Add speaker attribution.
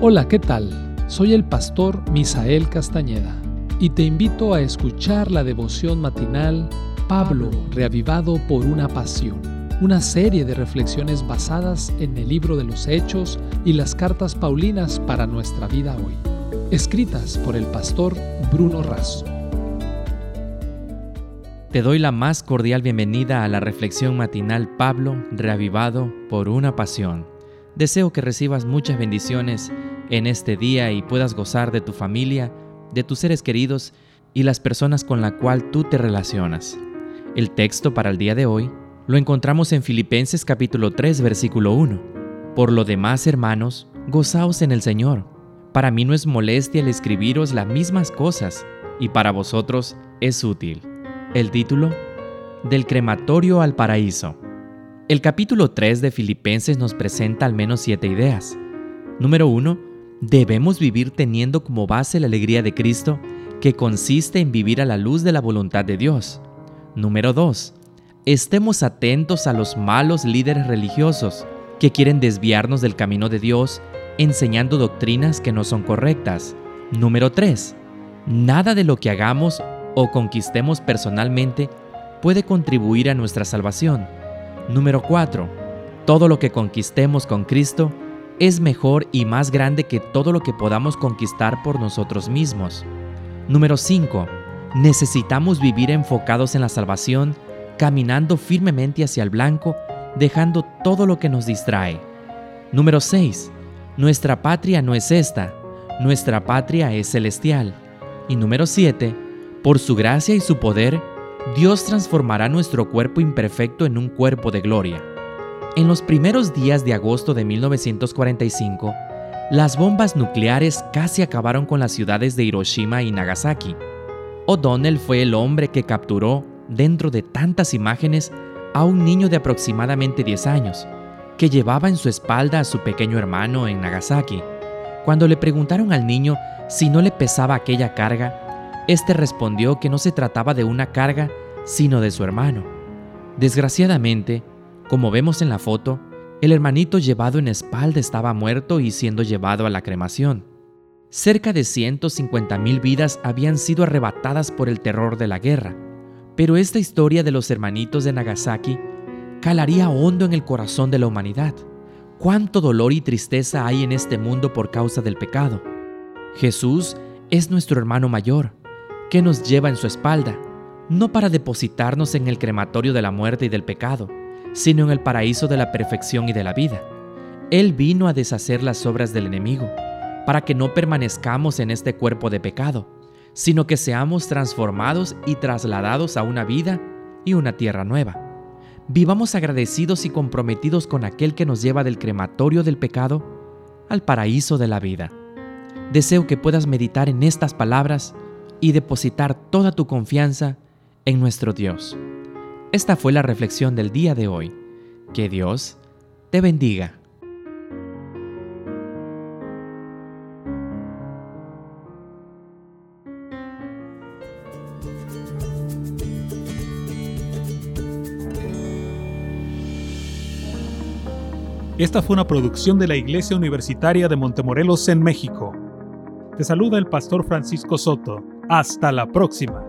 Speaker 1: Hola, ¿qué tal? Soy el pastor Misael Castañeda y te invito a escuchar la devoción matinal Pablo, reavivado por una pasión, una serie de reflexiones basadas en el libro de los Hechos y las cartas Paulinas para nuestra vida hoy, escritas por el pastor Bruno Razo.
Speaker 2: Te doy la más cordial bienvenida a la reflexión matinal Pablo, reavivado por una pasión. Deseo que recibas muchas bendiciones en este día y puedas gozar de tu familia, de tus seres queridos y las personas con la cual tú te relacionas. El texto para el día de hoy lo encontramos en Filipenses capítulo 3 versículo 1. Por lo demás, hermanos, gozaos en el Señor. Para mí no es molestia el escribiros las mismas cosas, y para vosotros es útil. El título Del crematorio al paraíso. El capítulo 3 de Filipenses nos presenta al menos siete ideas. Número 1 Debemos vivir teniendo como base la alegría de Cristo, que consiste en vivir a la luz de la voluntad de Dios. Número 2. Estemos atentos a los malos líderes religiosos que quieren desviarnos del camino de Dios enseñando doctrinas que no son correctas. Número 3. Nada de lo que hagamos o conquistemos personalmente puede contribuir a nuestra salvación. Número 4. Todo lo que conquistemos con Cristo es mejor y más grande que todo lo que podamos conquistar por nosotros mismos. Número 5. Necesitamos vivir enfocados en la salvación, caminando firmemente hacia el blanco, dejando todo lo que nos distrae. Número 6. Nuestra patria no es esta, nuestra patria es celestial. Y número 7. Por su gracia y su poder, Dios transformará nuestro cuerpo imperfecto en un cuerpo de gloria. En los primeros días de agosto de 1945, las bombas nucleares casi acabaron con las ciudades de Hiroshima y Nagasaki. O'Donnell fue el hombre que capturó, dentro de tantas imágenes, a un niño de aproximadamente 10 años, que llevaba en su espalda a su pequeño hermano en Nagasaki. Cuando le preguntaron al niño si no le pesaba aquella carga, este respondió que no se trataba de una carga, sino de su hermano. Desgraciadamente, como vemos en la foto, el hermanito llevado en espalda estaba muerto y siendo llevado a la cremación. Cerca de 150.000 vidas habían sido arrebatadas por el terror de la guerra, pero esta historia de los hermanitos de Nagasaki calaría hondo en el corazón de la humanidad. Cuánto dolor y tristeza hay en este mundo por causa del pecado. Jesús es nuestro hermano mayor, que nos lleva en su espalda, no para depositarnos en el crematorio de la muerte y del pecado, sino en el paraíso de la perfección y de la vida. Él vino a deshacer las obras del enemigo, para que no permanezcamos en este cuerpo de pecado, sino que seamos transformados y trasladados a una vida y una tierra nueva. Vivamos agradecidos y comprometidos con aquel que nos lleva del crematorio del pecado al paraíso de la vida. Deseo que puedas meditar en estas palabras y depositar toda tu confianza en nuestro Dios. Esta fue la reflexión del día de hoy. Que Dios te bendiga.
Speaker 3: Esta fue una producción de la Iglesia Universitaria de Montemorelos en México. Te saluda el pastor Francisco Soto. Hasta la próxima.